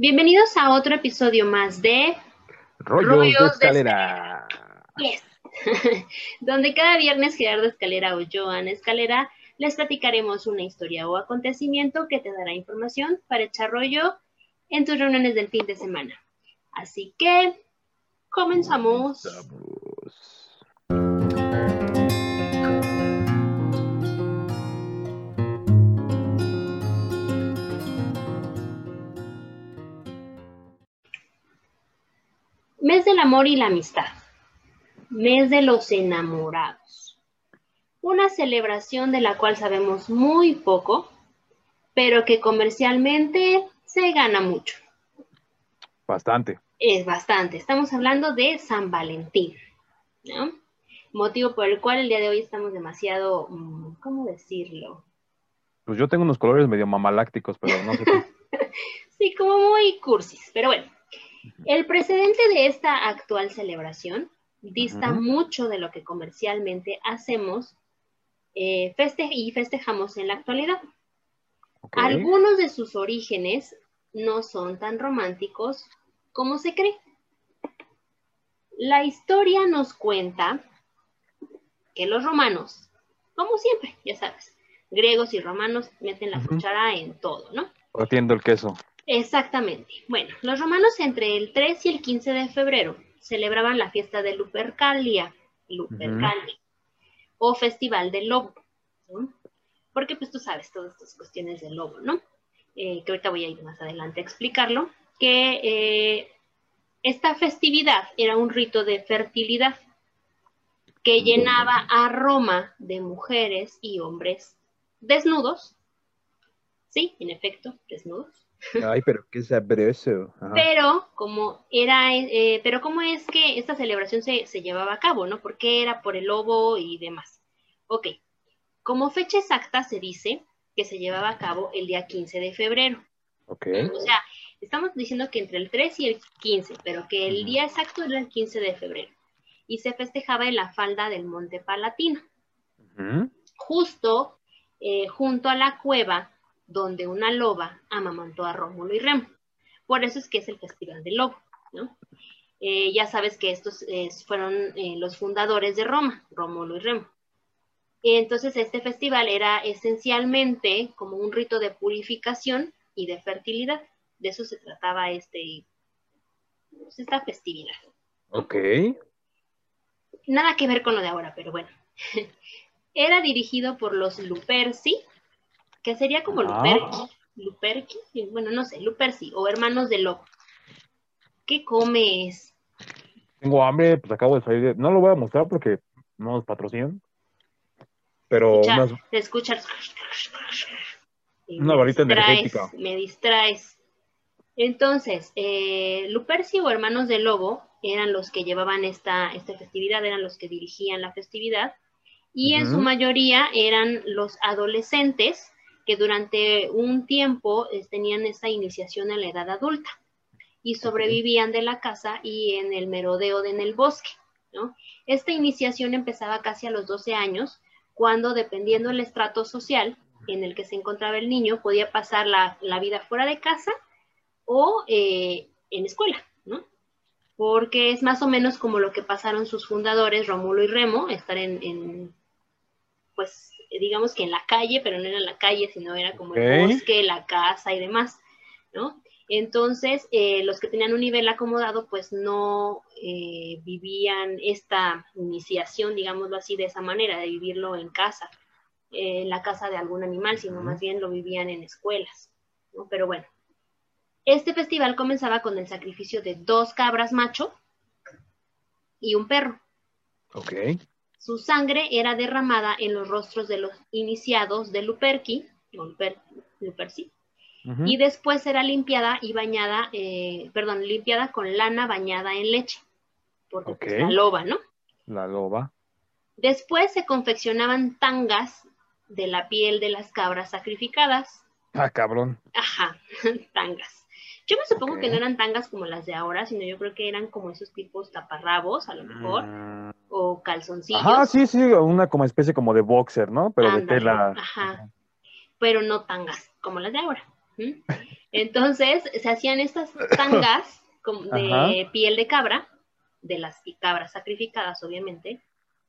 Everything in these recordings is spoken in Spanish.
Bienvenidos a otro episodio más de Rollos, de Escalera. Yes. Donde cada viernes Gerardo Escalera o Joan Escalera les platicaremos una historia o acontecimiento que te dará información para echar rollo en tus reuniones del fin de semana. Así que comenzamos. Mes del amor y la amistad. Mes de los enamorados. Una celebración de la cual sabemos muy poco, pero que comercialmente se gana mucho. Bastante. Es bastante. Estamos hablando de San Valentín, ¿no? Motivo por el cual el día de hoy estamos demasiado, mm, ¿cómo decirlo? Pues yo tengo unos colores medio mamalácticos, pero no sé. sí, como muy cursis, pero bueno. El precedente de esta actual celebración dista mucho de lo que comercialmente hacemos eh, y festejamos en la actualidad. Algunos de sus orígenes no son tan románticos como se cree. La historia nos cuenta que los romanos, como siempre, ya sabes, griegos y romanos meten la cuchara en todo, ¿no? El queso. Exactamente. Bueno, los romanos entre el 3 y el 15 de febrero celebraban la fiesta de Lupercalia, Lupercalia, o Festival del Lobo, Porque pues tú sabes todas estas cuestiones del lobo, ¿no? Eh, que ahorita voy a ir más adelante a explicarlo, que eh, esta festividad era un rito de fertilidad que llenaba a Roma de mujeres y hombres desnudos, sí, en efecto, desnudos, Ay, pero qué sabroso. Pero como era, eh, pero cómo es que esta celebración se, llevaba a cabo, ¿no? Porque era por el lobo y demás. Ok, como fecha exacta se dice que se llevaba a cabo el día 15 de febrero. Ok. O sea, estamos diciendo que entre el 3 y el 15, pero que el día exacto era el 15 de febrero. Y se festejaba en la falda del Monte Palatino. Justo eh, junto a la cueva donde una loba amamantó a Rómulo y Remo. Por eso es que es el Festival del Lobo, ¿no? Eh, ya sabes que estos eh, fueron eh, los fundadores de Roma, Rómulo y Remo. Entonces este festival era esencialmente como un rito de purificación y de fertilidad. De eso se trataba este, pues, esta festividad. Ok. Nada que ver con lo de ahora, pero bueno. era dirigido por los Luperci, que sería como ah. Luperki, bueno, no sé, Luperci, o Hermanos de Lobo. ¿Qué comes? Tengo hambre, pues acabo de salir. No lo voy a mostrar porque no nos patrocinan. Pero te escuchas. Una varita energética. Me distraes. Entonces, eh, Luperci o Hermanos de Lobo eran los que llevaban esta, esta festividad, eran los que dirigían la festividad, y en su mayoría eran los adolescentes que durante un tiempo eh, tenían esta iniciación en la edad adulta y sobrevivían de la casa y en el merodeo de en el bosque, ¿no? Esta iniciación empezaba casi a los 12 años, cuando dependiendo del estrato social en el que se encontraba el niño, podía pasar la, vida fuera de casa o eh, en escuela, ¿no? Porque es más o menos como lo que pasaron sus fundadores, Rómulo y Remo, estar en, en pues digamos que en la calle, pero no era en la calle, sino era como el bosque, la casa y demás, ¿no? Entonces, eh, los que tenían un nivel acomodado, pues no eh, vivían esta iniciación, digámoslo así, de esa manera, de vivirlo en casa, en la casa de algún animal, sino más bien lo vivían en escuelas, ¿no? Pero bueno, este festival comenzaba con el sacrificio de dos cabras macho y un perro. Ok. Su sangre era derramada en los rostros de los iniciados de Luperki, Luperci, y después era limpiada y bañada, eh, perdón, limpiada con lana bañada en leche, porque pues, la loba, ¿no? La loba. Después se confeccionaban tangas de la piel de las cabras sacrificadas. Ah, cabrón. Ajá, tangas. Yo me supongo que no eran tangas como las de ahora, sino yo creo que eran como esos tipos taparrabos, a lo mejor, mm. o calzoncillos. Ah, sí, sí, una como especie como de boxer, ¿no? Pero de tela. Ajá. Pero no tangas como las de ahora. Entonces se hacían estas tangas de piel de cabra, de las cabras sacrificadas obviamente,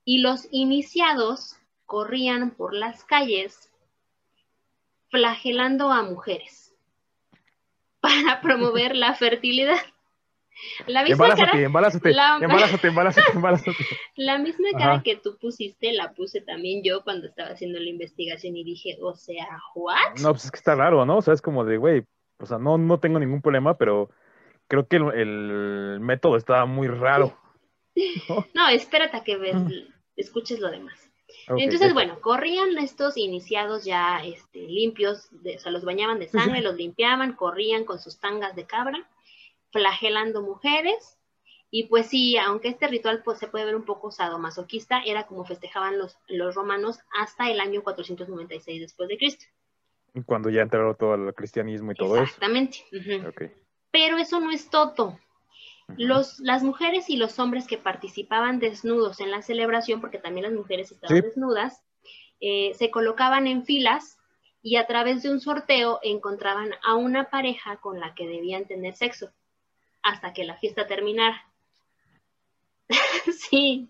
y los iniciados corrían por las calles flagelando a mujeres para promover la fertilidad. La misma cara, la, misma cara que tú pusiste, la puse también yo cuando estaba haciendo la investigación y dije, o sea, ¿what? No, pues es que está raro, ¿no? O sea, es como de, güey, o sea, no, no tengo ningún problema, pero creo que el, método estaba muy raro. ¿no? espérate a que ves, escuches lo demás. Entonces, bueno, corrían estos iniciados ya este, limpios, de, o sea, los bañaban de sangre, los limpiaban, corrían con sus tangas de cabra flagelando mujeres. Y pues sí, aunque este ritual pues, se puede ver un poco sadomasoquista, era como festejaban los, los romanos hasta el año 496 después de Cristo. Cuando ya entraron todo el cristianismo y todo eso. Exactamente. Pero eso no es todo. Los, las mujeres y los hombres que participaban desnudos en la celebración, porque también las mujeres estaban desnudas, eh, se colocaban en filas y a través de un sorteo encontraban a una pareja con la que debían tener sexo hasta que la fiesta terminara. sí.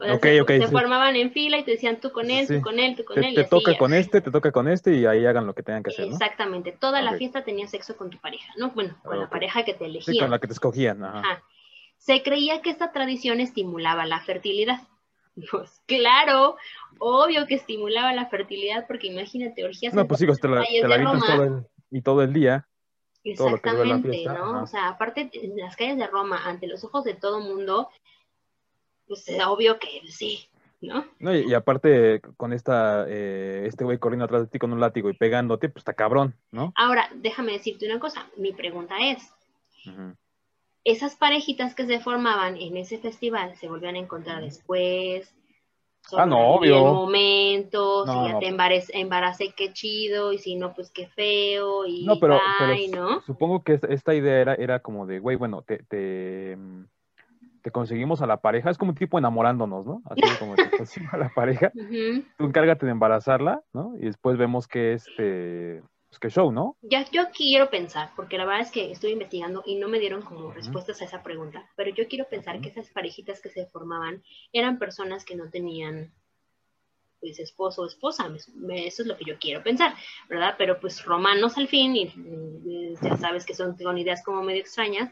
O se, formaban en fila y te decían tú con él, tú con él, tú con él. Te toca con este, te toca con este y ahí hagan lo que tengan que hacer. Exactamente. Toda la fiesta tenía sexo con tu pareja, ¿no? Bueno, con la pareja que te elegían. Sí, con la que te escogían. Ajá. Se creía que esta tradición estimulaba la fertilidad. Pues claro, obvio que estimulaba la fertilidad, porque imagínate, orgías. No, pues sí, te la, te todo y todo el día. Exactamente, ¿no? O sea, aparte, en las calles de Roma, ante los ojos de todo mundo, pues es obvio que sí, ¿no? no y, aparte, con esta, eh, este güey corriendo atrás de ti con un látigo y pegándote, pues está cabrón, ¿no? Ahora, déjame decirte una cosa, mi pregunta es, esas parejitas que se formaban en ese festival se volvían a encontrar después, ah, no, obvio. En momentos, si ya te embaracé, qué chido, y si no, pues qué feo, y no, pero, ¿no? Supongo que esta idea era, era como de, güey, bueno, te, te, te, conseguimos a la pareja, es como un tipo enamorándonos, ¿no? Así como te conseguimos a la pareja, tú encárgate de embarazarla, ¿no? Y después vemos que este pues, show, ¿no? Ya, yo quiero pensar, porque la verdad es que estoy investigando y no me dieron como respuestas a esa pregunta, pero yo quiero pensar que esas parejitas que se formaban eran personas que no tenían pues esposo o esposa, eso es lo que yo quiero pensar, ¿verdad? Pero pues romanos al fin, y, ya sabes que son con ideas como medio extrañas,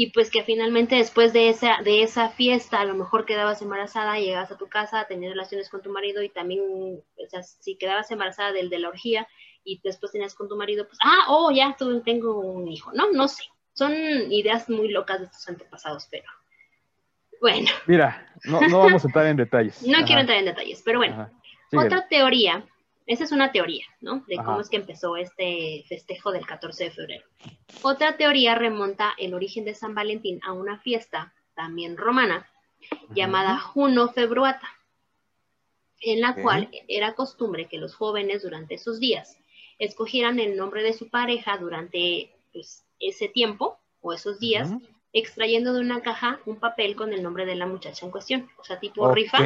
y pues que finalmente después de esa, de esa fiesta a lo mejor quedabas embarazada, llegabas a tu casa, tenías relaciones con tu marido y también, o sea, si quedabas embarazada del de la orgía, y después tenías con tu marido, pues, ah, oh, ya tengo un hijo, ¿no? No sé. Son ideas muy locas de estos antepasados, pero bueno. Mira, no, no vamos a entrar en detalles. no quiero entrar en detalles, pero bueno. Otra teoría, esa es una teoría, ¿no? De cómo es que empezó este festejo del 14 de febrero. Otra teoría remonta el origen de San Valentín a una fiesta, también romana, llamada Juno Februata, en la cual era costumbre que los jóvenes durante esos días escogieran el nombre de su pareja durante pues, ese tiempo o esos días, extrayendo de una caja un papel con el nombre de la muchacha en cuestión, o sea, tipo rifa,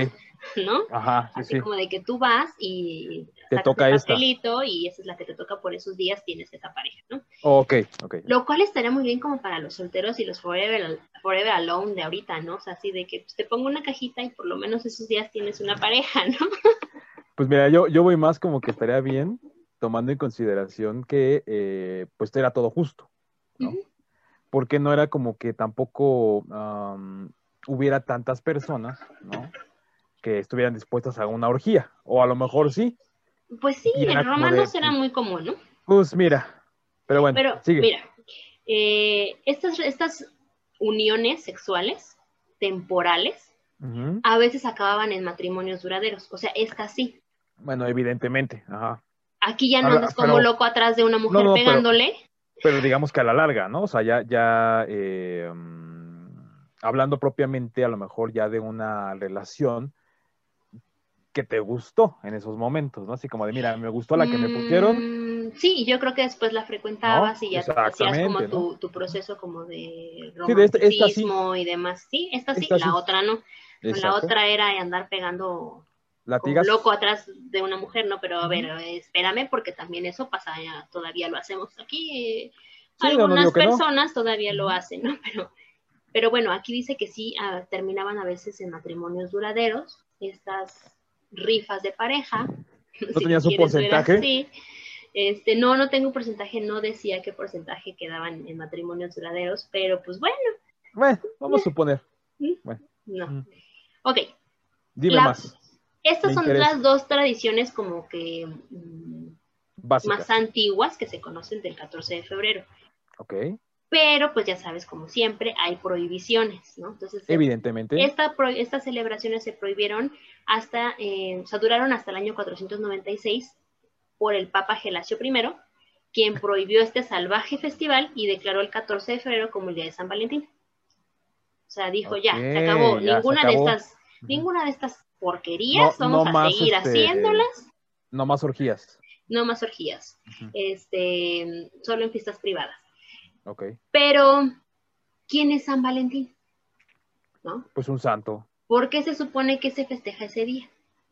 ¿no? Ajá, Así como de que tú vas y te toca el papelito y esa es la que te toca por esos días, tienes esa pareja, ¿no? Ok, ok. Lo cual estaría muy bien como para los solteros y los forever, forever alone de ahorita, ¿no? O sea, así de que pues, te pongo una cajita y por lo menos esos días tienes una pareja, ¿no? Pues mira, yo, yo voy más como que estaría bien tomando en consideración que eh, pues era todo justo, ¿no? Porque no era como que tampoco hubiera tantas personas, ¿no? Que estuvieran dispuestas a una orgía, o a lo mejor sí. Pues sí, en romanos era muy común, ¿no? Pues mira, pero bueno, pero, Mira, eh, estas, estas uniones sexuales temporales a veces acababan en matrimonios duraderos, o sea, esta sí. Bueno, evidentemente, ajá. Aquí ya no andas como loco atrás de una mujer pegándole. Pero, digamos que a la larga, ¿no? O sea, ya, ya eh, mm, hablando propiamente a lo mejor ya de una relación que te gustó en esos momentos, ¿no? Así como de, mira, me gustó la que me pusieron. Mm, sí, yo creo que después la frecuentabas y ya hacías como tu, proceso como de romanticismo y demás. Sí, esta sí, la otra no. La otra era andar pegando Latigas. loco atrás de una mujer, ¿no? Pero a ver, espérame, porque también eso pasa, ya, todavía lo hacemos aquí. Sí, no, no algunas no. personas todavía lo hacen, ¿no? Pero, pero bueno, aquí dice que sí ah, terminaban a veces en matrimonios duraderos, estas rifas de pareja. ¿No tenías un porcentaje? Sí. Este, no, no tengo un porcentaje, no decía qué porcentaje quedaban en matrimonios duraderos, pero pues bueno, Bueno, vamos a suponer. no. Mm. Ok, Dime La- más. Estas son interesa. las dos tradiciones como que mm, más antiguas que se conocen del 14 de febrero. Ok. Pero pues ya sabes, como siempre, hay prohibiciones, ¿no? Entonces, Evidentemente. esta estas celebraciones se prohibieron hasta, eh, o sea, duraron hasta el año 496 por el Papa Gelasio I, quien prohibió este salvaje festival y declaró el 14 de febrero como el Día de San Valentín. O sea, dijo ya, se acabó, ya, se ninguna de estas, ninguna de estas porquerías, No- vamos no a más, seguir este, haciéndolas, No más orgías. no más orgías, este, solo en fiestas privadas. Ok. Pero, ¿quién es San Valentín? ¿No? Pues un santo. ¿Por qué se supone que se festeja ese día?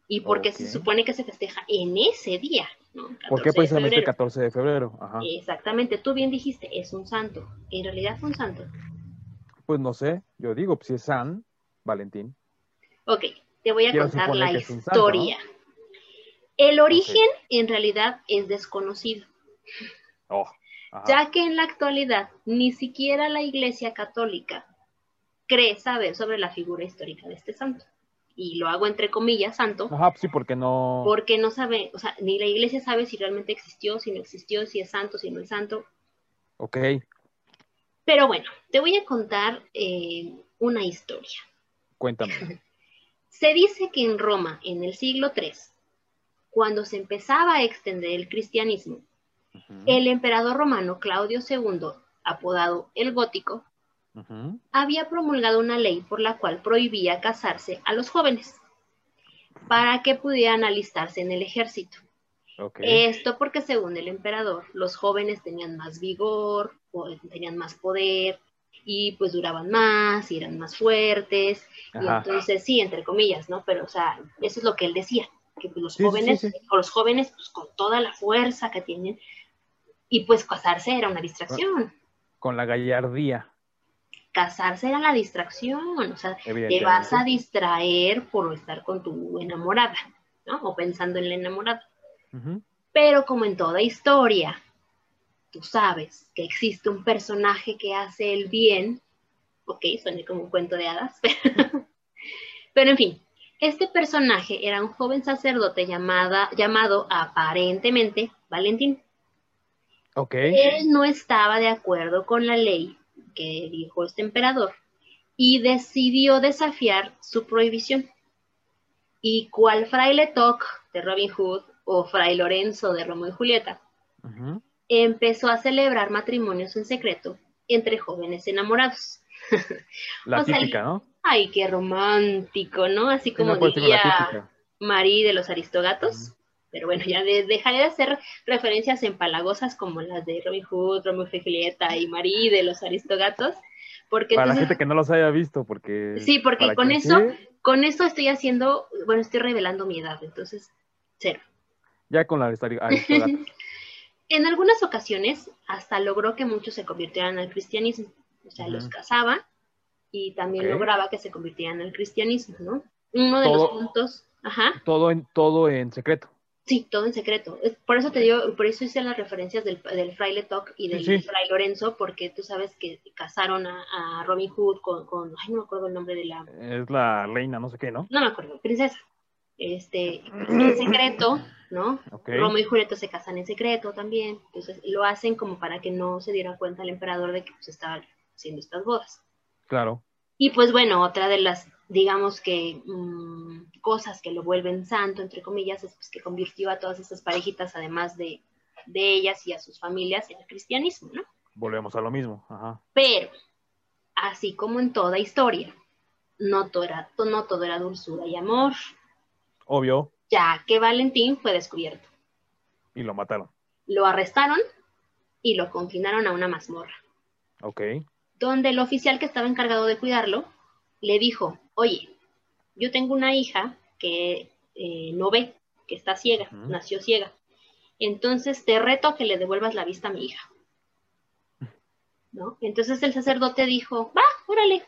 ¿Y por qué se supone que se festeja en ese día? ¿no? ¿Por 14 qué precisamente el febrero. 14 de febrero? Ajá. Exactamente, tú bien dijiste, es un santo. En realidad es un santo. Pues no sé, yo digo, pues si es San Valentín. Ok, te voy a Quiero contar la santo, historia. El origen en realidad es desconocido, Oh, ya que en la actualidad ni siquiera la Iglesia Católica cree saber sobre la figura histórica de este santo. Y lo hago entre comillas, santo, Ajá, pues sí, porque no. porque no sabe, o sea, ni la iglesia sabe si realmente existió, si no existió, si es santo, si no es santo. Ok, Pero bueno, te voy a contar eh, una historia. cuéntame. Se dice que en Roma, en el siglo III, cuando se empezaba a extender el cristianismo, el emperador romano Claudio II, apodado el Gótico, había promulgado una ley por la cual prohibía casarse a los jóvenes para que pudieran alistarse en el ejército. Esto porque según el emperador, los jóvenes tenían más vigor, o tenían más poder y pues duraban más y eran más fuertes. Y entonces sí, entre comillas, ¿no? Pero o sea, eso es lo que él decía, que pues, los Sí, jóvenes, sí, sí. o los jóvenes pues con toda la fuerza que tienen y pues casarse era una distracción. Con la gallardía, Casarse era la distracción, o sea, te vas a distraer por estar con tu enamorada, ¿no? O pensando en la enamorada. Pero como en toda historia, tú sabes que existe un personaje que hace el bien, ok, suena como un cuento de hadas, pero, pero en fin, este personaje era un joven sacerdote llamada, llamado aparentemente Valentín. Ok. Él no estaba de acuerdo con la ley que dijo este emperador y decidió desafiar su prohibición. Y cual fraile Toc de Robin Hood o fray Lorenzo de Romeo y Julieta Ujú. Empezó a celebrar matrimonios en secreto entre jóvenes enamorados. La O sea, típica, ¿no? Ay, qué romántico, ¿no? Así Sí, como no, pues, diría. Marí de los Aristogatos. Pero bueno, ya de- dejaré de hacer referencias empalagosas como las de Robin Hood, Romeo y Julieta y Marí de los Aristogatos. Porque Para la gente que no los haya visto, porque. Sí, porque con eso- con esto estoy haciendo, bueno, estoy revelando mi edad, entonces, cero. ya con la Aristogatos. En algunas ocasiones hasta logró que muchos se convirtieran al cristianismo. O sea, los casaba y también lograba que se convirtieran al cristianismo, ¿no? Uno de los puntos, ajá, todo, en, todo en secreto. sí, todo en secreto. Por eso te digo, por eso hice las referencias del, del fraile Toc y del Sí, sí. fray Lorenzo, porque tú sabes que casaron a, a Robin Hood con, con, ay, no me acuerdo el nombre de la, Es la reina, no sé qué, ¿no? no me acuerdo, princesa. Este, en secreto, ¿no? Ok. Romeo y Julieta se casan en secreto también, entonces lo hacen como para que no se diera cuenta el emperador de que pues estaban haciendo estas bodas. Claro. Y pues bueno, otra de las, digamos que, mm, cosas que lo vuelven santo, entre comillas, es pues, que convirtió a todas estas parejitas, además de, de ellas y a sus familias, al cristianismo, ¿no? Volvemos a lo mismo. Ajá. Pero, así como en toda historia, no todo era, no todo era dulzura y amor, Obvio. Ya que Valentín fue descubierto. Y lo mataron. Lo arrestaron y lo confinaron a una mazmorra. Ok. donde el oficial que estaba encargado de cuidarlo le dijo, oye, yo tengo una hija que eh, no ve, que está ciega, nació ciega. Entonces te reto a que le devuelvas la vista a mi hija. ¿No? Entonces el sacerdote dijo, va, órale.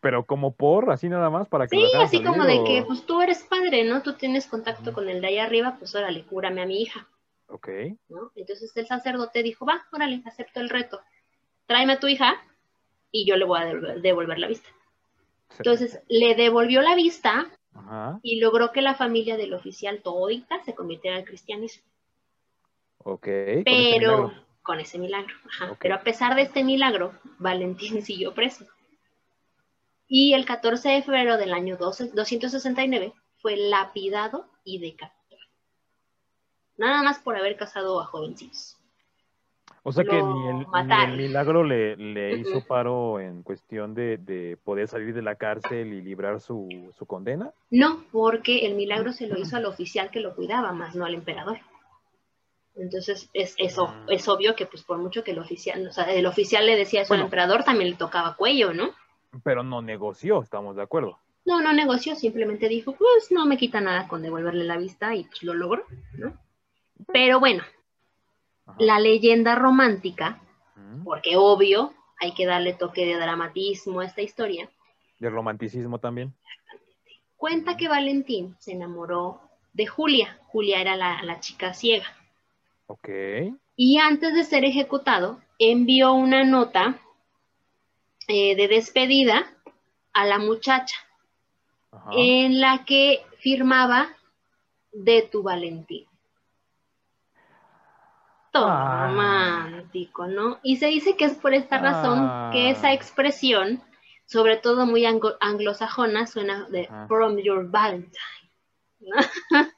Pero como por, así nada más, para que... Sí, así como de que, pues tú eres padre, ¿no? Tú tienes contacto con el de ahí arriba, pues órale, cúrame a mi hija. Ok. ¿no? Entonces el sacerdote dijo, va, órale, acepto el reto. Tráeme a tu hija y yo le voy a devolver, la vista. Entonces le devolvió la vista y logró que la familia del oficial todita se convirtiera al cristianismo. Ok. Pero con ese milagro. Ajá. Pero a pesar de este milagro, Valentín siguió preso. Y el 14 de febrero del año 269 fue lapidado y decapitado. Nada más por haber casado a jovencitos. O sea que ni el, milagro le, hizo paro en cuestión de, poder salir de la cárcel y librar su, condena. No, porque el milagro se lo hizo al oficial que lo cuidaba, más no al emperador. Entonces es, eso, ah. es obvio que pues por mucho que el oficial, o sea, el oficial le decía eso al emperador, también le tocaba cuello, ¿no? Pero no negoció, estamos de acuerdo. No, no negoció, simplemente dijo, pues no me quita nada con devolverle la vista y pues lo logró, ¿no? Pero bueno, la leyenda romántica, porque obvio, hay que darle toque de dramatismo a esta historia. De romanticismo también. Cuenta que Valentín se enamoró de Julia. Julia era la, chica ciega. Ok. Y antes de ser ejecutado, envió una nota eh, de despedida a la muchacha, en la que firmaba de tu Valentín. Ah. romántico, ¿no? Y se dice que es por esta razón que esa ah. expresión, sobre todo muy anglosajona, suena de from your Valentine.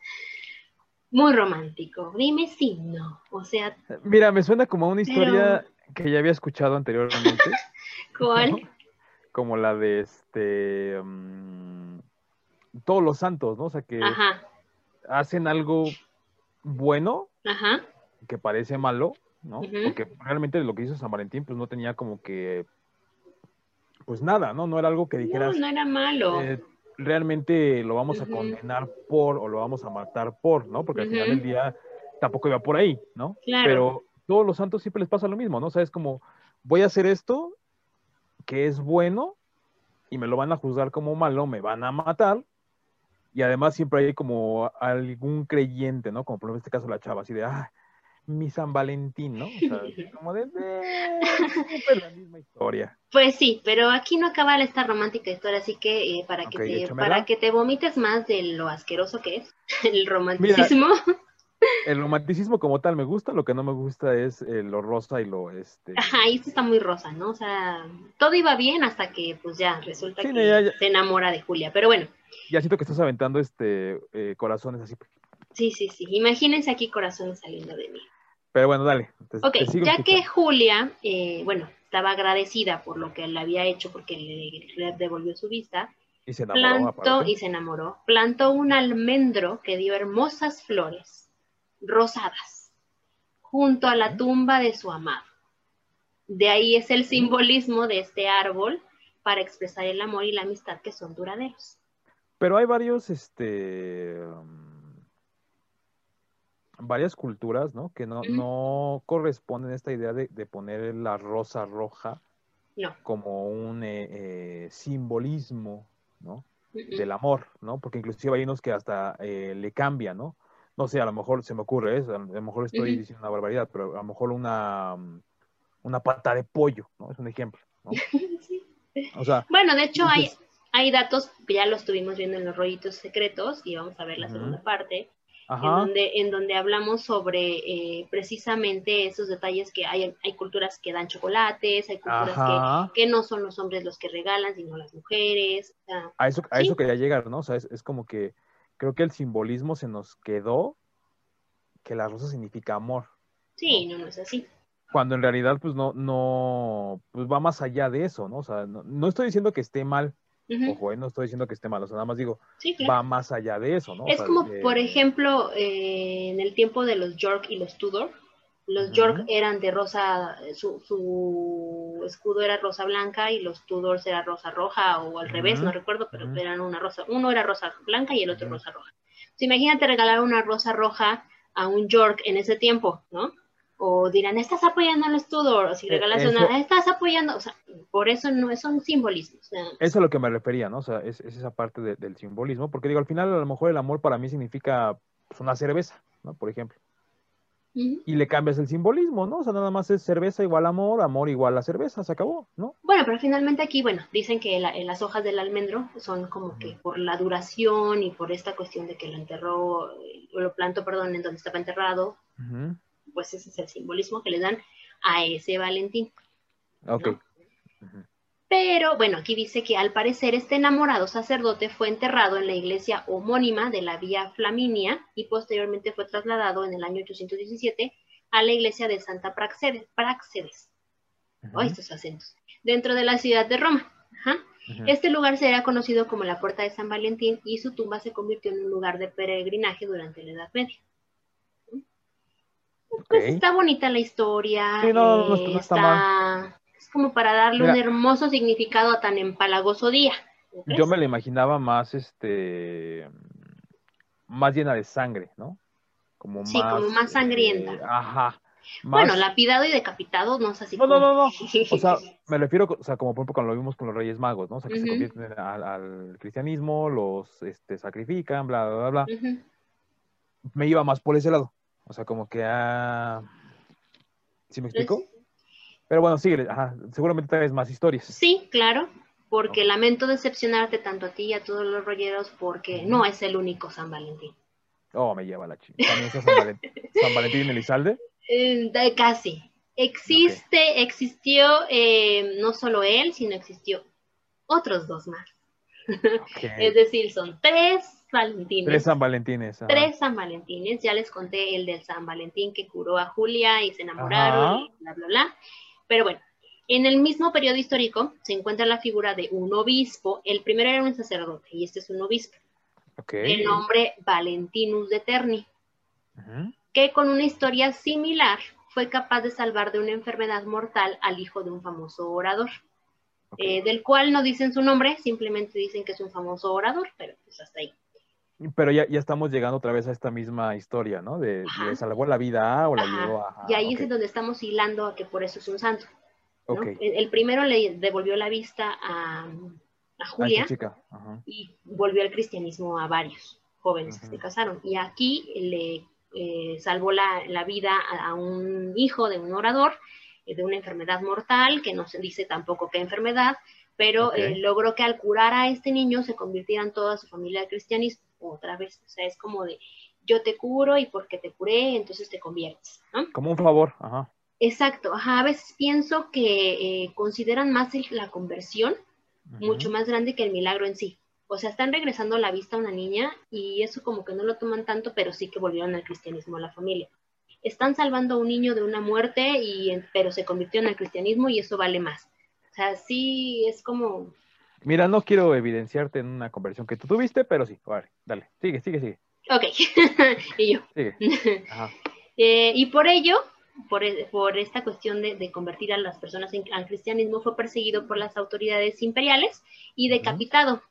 muy romántico. Dime si no. O sea. Mira, me suena como una historia que ya había escuchado anteriormente. ¿Cuál? Como la de este. Mm, todos los santos, ¿no? O sea, que hacen algo bueno. Ajá que parece malo, ¿no? Porque realmente lo que hizo San Valentín, pues no tenía como que, pues nada, ¿no? No era algo que dijeras. No, no era malo. Eh, realmente lo vamos a condenar por o lo vamos a matar por, ¿no? Porque al final del día tampoco iba por ahí, ¿no? Claro. Pero todos los santos siempre les pasa lo mismo, ¿no? O sea, es como, voy a hacer esto que es bueno y me lo van a juzgar como malo, me van a matar. Y además siempre hay como algún creyente, ¿no? Como por ejemplo en este caso la chava, así de, ah, mi San Valentín, ¿no? O sea, como de, la misma historia. Pues sí, pero aquí no acaba esta romántica historia, así que eh, para que te, para que te vomites más de lo asqueroso que es el romanticismo. El romanticismo como tal me gusta, lo que no me gusta es eh, lo rosa y lo este. Ajá, esto está muy rosa, ¿no? O sea, todo iba bien hasta que pues ya resulta que se enamora de Julia, pero bueno. Ya siento que estás aventando este eh, corazones así. Sí, sí, sí. Imagínense aquí corazones saliendo de mí. Pero bueno, dale. ok, ya que Julia, eh, bueno, estaba agradecida por lo que le había hecho porque le, devolvió su vista, y se enamoró, plantó y se enamoró, plantó un almendro que dio hermosas flores rosadas junto a la tumba de su amado. De ahí es el simbolismo de este árbol para expresar el amor y la amistad que son duraderos. Pero hay varios, este, varias culturas, ¿no? Que no, no corresponden a esta idea de, poner la rosa roja como un eh, eh, simbolismo, ¿no? Del amor, ¿no? Porque inclusive hay unos que hasta eh, le cambian, ¿no? No sé, a lo mejor se me ocurre eso, a lo mejor estoy diciendo una barbaridad, pero a lo mejor una, mm, una pata de pollo, ¿no? Es un ejemplo, ¿no? O sea, bueno, de hecho hay, hay datos que ya los estuvimos viendo en los rollitos secretos y vamos a ver la segunda parte, en donde, en donde hablamos sobre eh, precisamente esos detalles que hay, hay culturas que dan chocolates, hay culturas que, no son los hombres los que regalan, sino las mujeres. a eso, a eso quería llegar, ¿no? O sea, es, como que creo que el simbolismo se nos quedó que la rosa significa amor. Sí, no, no es así. Cuando en realidad, pues no, no, pues va más allá de eso, ¿no? O sea, no estoy diciendo que esté mal, Ojo, eh, no estoy diciendo que esté mal, o sea, nada más digo, va más allá de eso, ¿no? Es como, por ejemplo, eh, en el tiempo de los York y los Tudor, los York eran de rosa, su, su, escudo era rosa blanca y los Tudors era rosa roja o al revés, no recuerdo, pero eran una rosa, uno era rosa blanca y el otro rosa roja. imagínate regalar una rosa roja a un York en ese tiempo, ¿no? O dirán, estás apoyando al estudio, o si eh, regalas una, estás apoyando, o sea, por eso no es un simbolismo. eso es a lo que me refería, ¿no? O sea, es, esa parte del simbolismo, porque digo, al final a lo mejor el amor para mí significa pues, una cerveza, ¿no? Por ejemplo. Y le cambias el simbolismo, ¿no? O sea, nada más es cerveza igual amor, amor igual a cerveza, se acabó, ¿no? Bueno, pero finalmente aquí, bueno, dicen que las hojas del almendro son como que por la duración y por esta cuestión de que lo enterró, o lo plantó, perdón, en donde estaba enterrado, pues ese es el simbolismo que le dan a ese Valentín. Ok. Pero bueno, aquí dice que al parecer este enamorado sacerdote fue enterrado en la iglesia homónima de la Vía Flaminia y posteriormente fue trasladado en el año 817 a la iglesia de Santa Praxedes, Praxedes estos acentos, dentro de la ciudad de Roma. Este lugar será conocido como la Puerta de San Valentín y su tumba se convirtió en un lugar de peregrinaje durante la Edad Media. Pues está bonita la historia. Sí, no, no, está, como para darle un hermoso significado a tan empalagoso día. Yo me la imaginaba más, este, más llena de sangre, ¿no? Como sí, como más sangrienta. Eh, ajá. Bueno, lapidado y decapitado no es así. No, no, no, no. O sea, me refiero, o sea, como por ejemplo cuando lo vimos con los Reyes Magos, ¿no? O sea, que se convierten al, cristianismo, los este, sacrifican, bla, bla, bla. Me iba más por ese lado. O sea, como que ah... ¿Sí me explico? Pero bueno, sigue, ajá, seguramente traes más historias. Sí, claro, porque lamento decepcionarte tanto a ti y a todos los rolleros porque no es el único San Valentín. Oh, me lleva la chica. ¿También está San Valentín, San Valentín Elizalde? Eh, casi. Existe, existió eh, no solo él, sino existió otros dos más. es decir, son tres Valentines. Tres San Valentines. Tres San Valentines. Ya les conté el del San Valentín que curó a Julia y se enamoraron y bla, bla, bla. Pero bueno, en el mismo periodo histórico se encuentra la figura de un obispo. El primero era un sacerdote y este es un obispo. El nombre Valentinus de Terni, que con una historia similar fue capaz de salvar de una enfermedad mortal al hijo de un famoso orador, eh, del cual no dicen su nombre, simplemente dicen que es un famoso orador, pero pues hasta ahí. Pero ya, ya estamos llegando otra vez a esta misma historia, ¿no? De, de salvó la vida o la llevó a... Y ahí es donde estamos hilando a que por eso es un santo. El, primero le devolvió la vista a, Julia y volvió al cristianismo a varios jóvenes que se casaron. Y aquí le eh, salvó la, la vida a, un hijo de un orador eh, de una enfermedad mortal, que no se dice tampoco qué enfermedad, pero eh, logró que al curar a este niño se convirtieran toda su familia al cristianismo otra vez. O sea, es como de yo te curo y porque te curé, entonces te conviertes. ¿no? Como un favor, ajá. Exacto, ajá. A veces pienso que eh, consideran más la conversión mucho más grande que el milagro en sí. O sea, están regresando a la vista a una niña y eso como que no lo toman tanto, pero sí que volvieron al cristianismo a la familia. Están salvando a un niño de una muerte, y, pero se convirtió en el cristianismo y eso vale más. O sea, sí es como Mira, no quiero evidenciarte en una conversión que tú tuviste, pero sí, vale, dale, sigue, sigue, sigue. Ok, y yo. Sigue. Eh, y por ello, por, e, por esta cuestión de, convertir a las personas en, al cristianismo, fue perseguido por las autoridades imperiales y decapitado.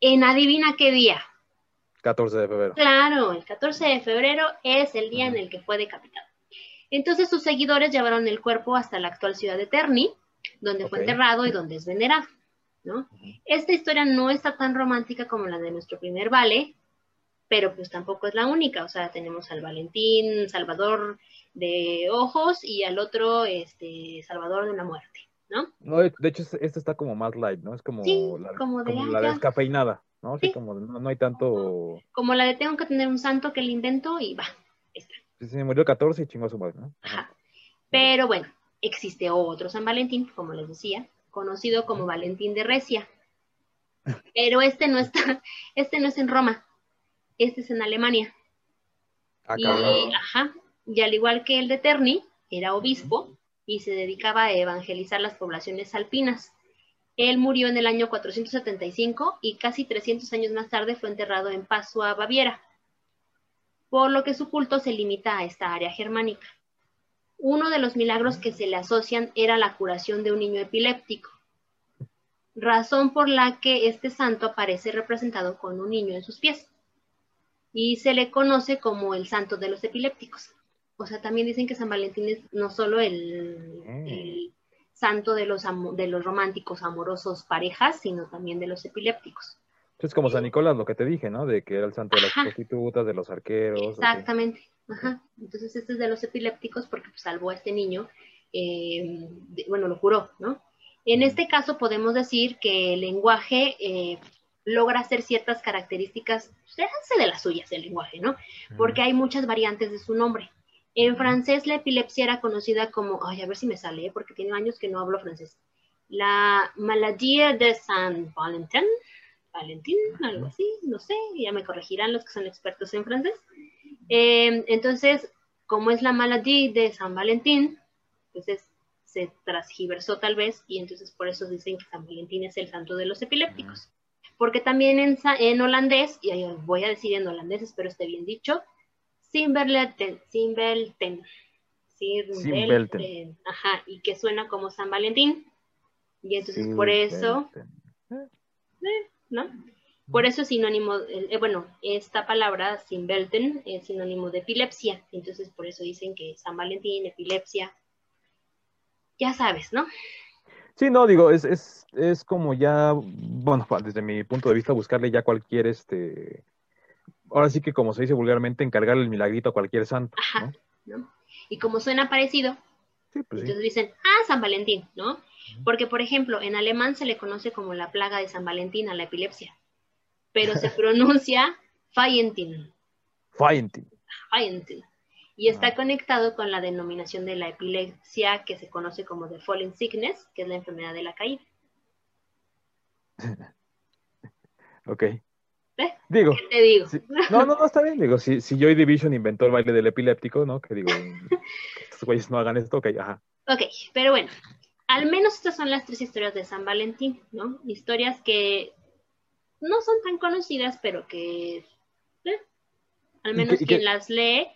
¿En adivina qué día? 14 de febrero. Claro, el 14 de febrero es el día en el que fue decapitado. Entonces sus seguidores llevaron el cuerpo hasta la actual ciudad de Terni, donde fue enterrado y donde es venerado. Esta historia no está tan romántica como la de nuestro primer vale, pero pues tampoco es la única, o sea, tenemos al Valentín, Salvador de ojos y al otro, este, Salvador de una muerte, ¿no? No, de hecho, esto está como más light, ¿no? Es como, la, como de, la descafeinada, ¿no? Sí. como no, hay tanto... Como la de tengo que tener un santo que le invento y va, está. Sí, se murió 14 y chingó a su madre, ¿no? Ajá. Pero bueno, existe otro San Valentín, como les decía, conocido como Valentín de Recia. Pero este no está, este no es en Roma, este es en Alemania. Ah, y, ajá, y al igual que el de Terni, era obispo y se dedicaba a evangelizar las poblaciones alpinas. Él murió en el año 475 y casi 300 años más tarde fue enterrado en Pasua, Baviera, por lo que su culto se limita a esta área germánica. Uno de los milagros que se le asocian era la curación de un niño epiléptico, razón por la que este santo aparece representado con un niño en sus pies. y se le conoce como el santo de los epilépticos. O sea, también dicen que San Valentín es no solo el, mm. santo de los, de los románticos amorosos parejas, sino también de los epilépticos. Es como San Nicolás, lo que te dije, ¿no? De que era el santo de las prostitutas, de los arqueros. Exactamente. Ajá. Entonces, este es de los epilépticos porque pues, salvó a este niño, eh, bueno, lo curó, ¿no? En este caso podemos decir que el lenguaje eh, logra hacer ciertas características, pues, de las suyas el lenguaje, ¿no? Porque hay muchas variantes de su nombre. En francés la epilepsia era conocida como, ay, a ver si me sale, porque tiene años que no hablo francés. La maladie de Saint Valentin, Valentín, algo así, no sé, ya me corregirán los que son expertos en francés. Eh, entonces, como es la maladie de San Valentín, entonces se transgiversó tal vez y entonces por eso dicen que San Valentín es el santo de los epilépticos. Porque también en, en holandés, y voy a decir en holandés, espero esté bien dicho, Simbelten, Simbelten, Simbelten, ajá, y que suena como San Valentín. Y entonces por eso, eh, ¿no? Por eso es sinónimo, eh, bueno, esta palabra, Simbelten, es sinónimo de epilepsia. Entonces, por eso dicen que San Valentín, epilepsia, ya sabes, ¿no? Sí, no, digo, es, es, es como ya, bueno, desde mi punto de vista, buscarle ya cualquier, este, ahora sí que como se dice vulgarmente, encargarle el milagrito a cualquier santo. Ajá, ¿no? Y como suena parecido, pues entonces dicen, ah, San Valentín, ¿no? Porque, por ejemplo, en alemán se le conoce como la plaga de San Valentín a la epilepsia, pero se pronuncia Feyentin. Feyentin. Feyentin. Y está ah. conectado con la denominación de la epilepsia que se conoce como the falling sickness, que es la enfermedad de la caída. ok. ¿Eh? Digo, ¿Qué te digo? no, no, no, está bien. Digo, si, si Joy Division inventó el baile del epiléptico, ¿no? Que digo, estos güeyes no hagan esto, ok, ajá. Ok, pero bueno, al menos estas son las tres historias de San Valentín, ¿no? Historias que no son tan conocidas, pero que eh, al menos quien las lee,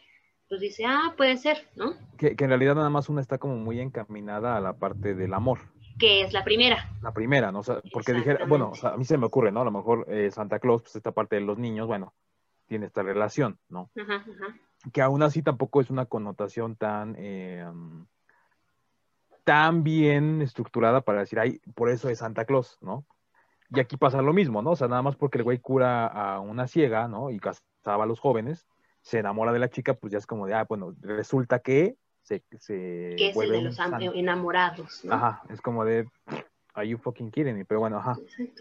pues dice, ah, puede ser, ¿no? Que, en realidad nada más una está como muy encaminada a la parte del amor. Que es la primera. La primera, ¿no? O sea, porque dijera, bueno, a mí se me ocurre, ¿no? A lo mejor eh, Santa Claus, pues esta parte de los niños, bueno, tiene esta relación, ¿no? Ajá, ajá. Que aún así tampoco es una connotación tan... Eh, tan bien estructurada para decir, ay, por eso es Santa Claus, ¿no? Y aquí pasa lo mismo, ¿no? O sea, nada más porque el güey cura a una ciega, ¿no? Y casaba a los jóvenes, se enamora de la chica, pues ya es como de, ah, bueno, resulta que se, se que es el de los enamorados, ¿no? Ajá, es como de, are you fucking kidding me? Pero bueno, ajá.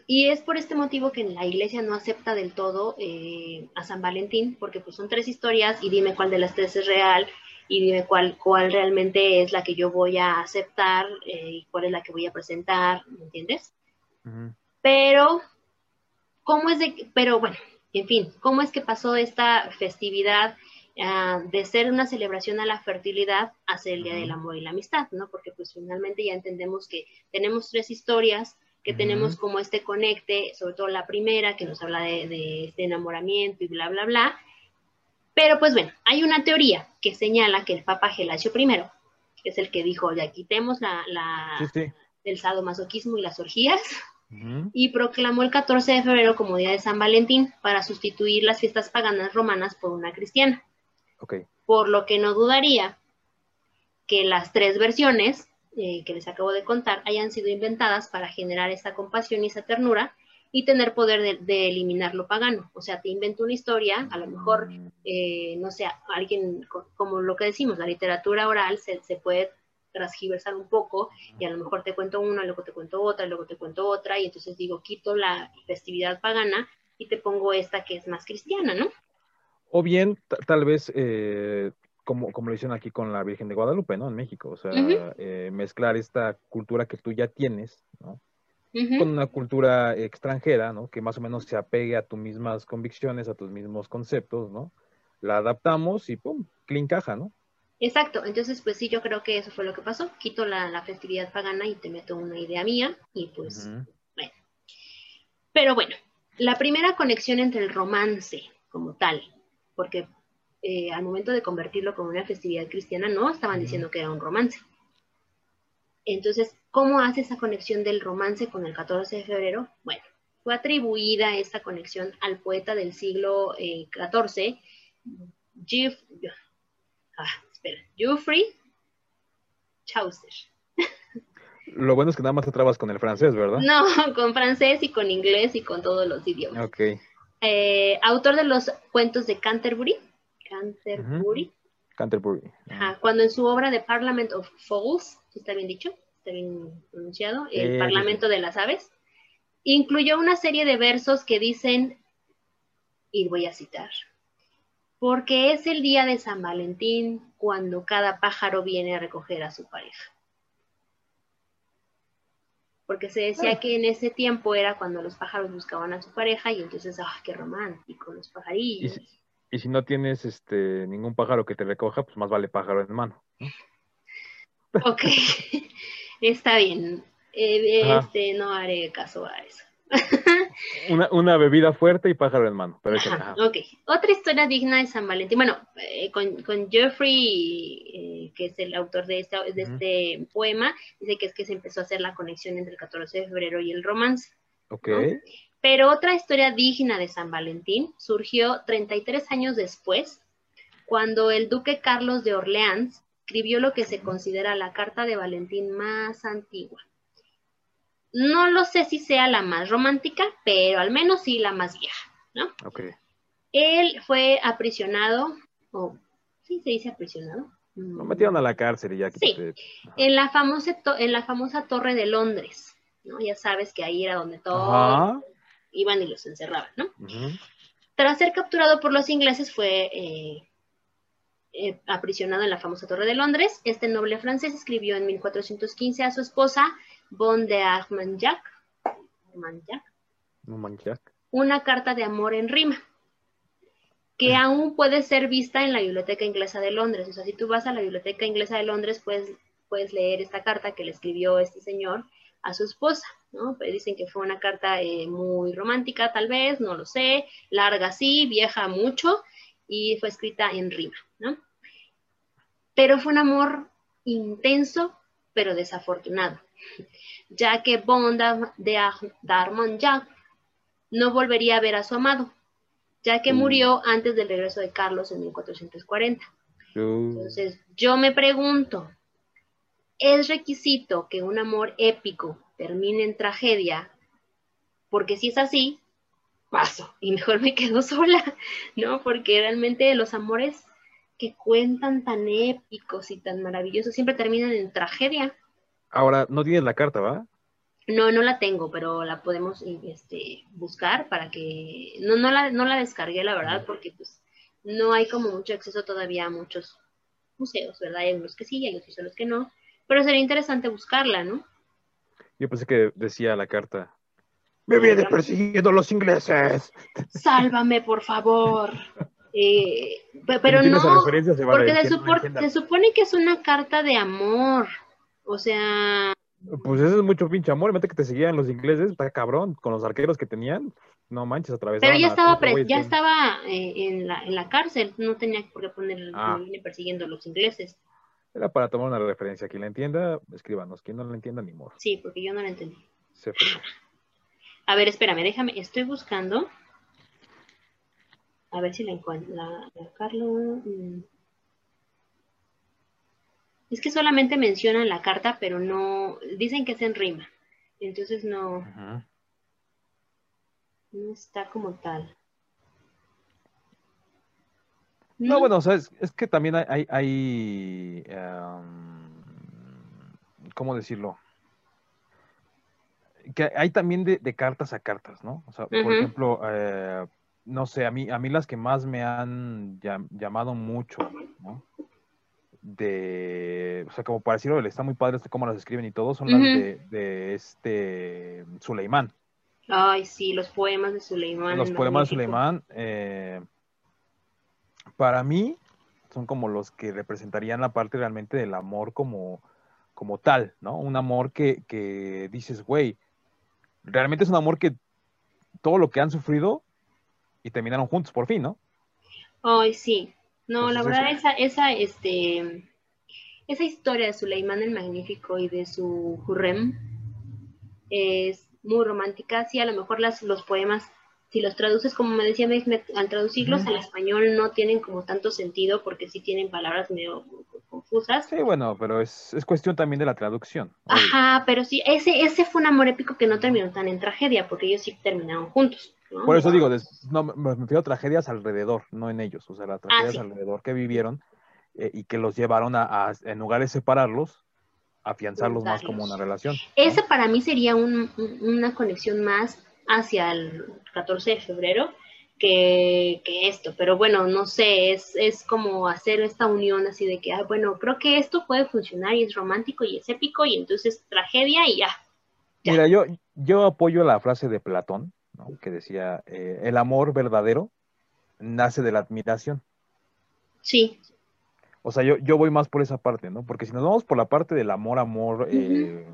Y es por este motivo que la iglesia no acepta del todo eh, a San Valentín, porque pues son tres historias y dime cuál de las tres es real y dime cuál, cuál realmente es la que yo voy a aceptar eh, y cuál es la que voy a presentar, ¿me entiendes? Pero, ¿cómo es de, pero bueno, en fin, ¿cómo es que pasó esta festividad ah, de ser una celebración a la fertilidad hacia el Día del Amor y la Amistad, ¿no? Porque pues finalmente ya entendemos que tenemos tres historias, que tenemos como este conecte, sobre todo la primera, que nos habla de, de este enamoramiento y bla, bla, bla, pero pues bueno, hay una teoría que señala que el Papa Gelasio I, que es el que dijo, ya quitemos la, la el sadomasoquismo y las orgías, y proclamó el 14 de febrero como Día de San Valentín para sustituir las fiestas paganas romanas por una cristiana. Por lo que no dudaría que las tres versiones eh, que les acabo de contar hayan sido inventadas para generar esa compasión y esa ternura y tener poder de, eliminar lo pagano. O sea, te invento una historia, a lo mejor, eh, no sé, alguien, como lo que decimos, la literatura oral se, se puede transgiversar un poco y a lo mejor te cuento una, luego te cuento otra, luego te cuento otra y entonces digo, quito la festividad pagana y te pongo esta que es más cristiana, ¿no? O bien, tal vez, eh, como, como lo dicen aquí con la Virgen de Guadalupe, ¿no? En México, o sea, eh, mezclar esta cultura que tú ya tienes, ¿no? Con una cultura extranjera, ¿no? Que más o menos se apegue a tus mismas convicciones, a tus mismos conceptos, ¿no? La adaptamos y ¡pum! Clean caja, ¿no? Exacto, entonces pues sí, yo creo que eso fue lo que pasó. Quito la, festividad pagana y te meto una idea mía y pues, bueno. Pero bueno, la primera conexión entre el romance como tal, porque eh, al momento de convertirlo como una festividad cristiana no estaban diciendo que era un romance. Entonces, ¿cómo hace esa conexión del romance con el 14 de febrero? Bueno, fue atribuida esta conexión al poeta del siglo XIV, eh, ah, Geoffrey Chaucer. Lo bueno es que nada más te trabas con el francés, ¿verdad? No, con francés y con inglés y con todos los idiomas. Ok. Eh, autor de los cuentos de Canterbury. Canterbury. Canterbury. cuando en su obra The Parliament of Fools, está bien dicho, está bien pronunciado, el eh, Parlamento de las Aves, incluyó una serie de versos que dicen, y voy a citar, porque es el día de San Valentín cuando cada pájaro viene a recoger a su pareja porque se decía ah. que en ese tiempo era cuando los pájaros buscaban a su pareja y entonces, ¡ah, qué romántico, los pajarillos! Y si, no tienes este ningún pájaro que te recoja, pues más vale pájaro en mano. Ok, está bien. Eh, este, no haré caso a eso. una, bebida fuerte y pájaro en mano. Pero ok, otra historia digna de San Valentín. Bueno, eh, con, con, Jeffrey, eh, que es el autor de, este, de este poema, dice que es que se empezó a hacer la conexión entre el 14 de febrero y el romance. Ok. Pero otra historia digna de San Valentín surgió 33 años después, cuando el duque Carlos de Orleans escribió lo que se considera la carta de Valentín más antigua no lo sé si sea la más romántica, pero al menos sí la más vieja, ¿no? Ok. Él fue aprisionado, o sí se dice aprisionado. Lo metieron a la cárcel y ya Sí, en la, famosa en la famosa Torre de Londres, ¿no? Ya sabes que ahí era donde todos iban y los encerraban, ¿no? Tras ser capturado por los ingleses fue eh, eh, aprisionado en la famosa Torre de Londres. Este noble francés escribió en 1415 a su esposa Bon de Armagnac, una carta de amor en rima, que mm. aún puede ser vista en la Biblioteca Inglesa de Londres. O sea, si tú vas a la Biblioteca Inglesa de Londres, puedes, puedes leer esta carta que le escribió este señor a su esposa, ¿no? Pues dicen que fue una carta eh, muy romántica, tal vez, no lo sé, larga sí, vieja mucho, y fue escrita en rima, ¿no? Pero fue un amor intenso, pero desafortunado ya que Bonda de Darmagnac no volvería a ver a su amado, ya que mm. murió antes del regreso de Carlos en 1440. Entonces, yo me pregunto, ¿es requisito que un amor épico termine en tragedia? Porque si es así, paso y mejor me quedo sola, ¿no? Porque realmente los amores que cuentan tan épicos y tan maravillosos siempre terminan en tragedia. Ahora, no tienes la carta, ¿va? No, no la tengo, pero la podemos este, buscar para que... No, no, la, no la descargué, la verdad, porque pues no hay como mucho acceso todavía a muchos museos, ¿verdad? Hay unos que sí, hay otros que no. Pero sería interesante buscarla, ¿no? Yo pensé que decía la carta. Me vienen persiguiendo los ingleses. Sálvame, por favor. Eh, pero no, porque se supone que es una carta de amor. O sea. Pues eso es mucho pinche amor. Mete que te seguían los ingleses, está cabrón. Con los arqueros que tenían, no manches, otra vez. Pero ya estaba, ya estaba eh, en, la, en la cárcel. No tenía por qué poner ah. persiguiendo a los ingleses. Era para tomar una referencia. Quien la entienda, escríbanos. Quien no la entienda, ni modo. Sí, porque yo no la entendí. a ver, espérame, déjame. Estoy buscando. A ver si la encuentro. La, Carlos. Mm. Es que solamente mencionan la carta, pero no, dicen que es en rima. Entonces no, no está como tal. No, bueno, o sea, es, que también hay, hay, em, ¿cómo decirlo? Que hay también de, cartas a cartas, ¿no? O sea, por ejemplo, eh, no sé, a mí, a mí las que más me han llamado mucho, ¿no? de, o sea, como para decirlo, está muy padre este cómo las escriben y todo, son las de, este Suleimán. Ay, sí, los poemas de Suleimán. Los poemas de Suleimán, eh, para mí, son como los que representarían la parte realmente del amor como, como tal, ¿no? Un amor que, que dices, güey, realmente es un amor que todo lo que han sufrido y terminaron juntos por fin, ¿no? Ay, sí, no, la verdad, esa, esa, este, esa historia de Suleimán el Magnífico y de su Hurrem es muy romántica, sí, a lo mejor las, los poemas, si los traduces, como me decía al traducirlos al español no tienen como tanto sentido porque sí tienen palabras medio confusas. Sí, bueno, pero es, es cuestión también de la traducción. Ajá, pero sí, ese, ese fue un amor épico que no terminó tan en tragedia, porque ellos sí terminaron juntos. Por eso digo, no, me refiero a tragedias alrededor, no en ellos, o sea, las ah, tragedias alrededor que vivieron eh, y que los llevaron a, en lugar de separarlos, afianzarlos más como una relación. Ese para mí sería una conexión más hacia el 14 de febrero que, esto, pero bueno, no sé, es, es como hacer esta unión así de que, ah, bueno, creo que esto puede funcionar y es romántico y es épico y entonces tragedia y ya. Mira, yo, yo apoyo la frase de Platón, que decía, eh, el amor verdadero nace de la admiración. Sí. O sea, yo, yo voy más por esa parte, ¿no? Porque si nos vamos por la parte del amor, amor, eh,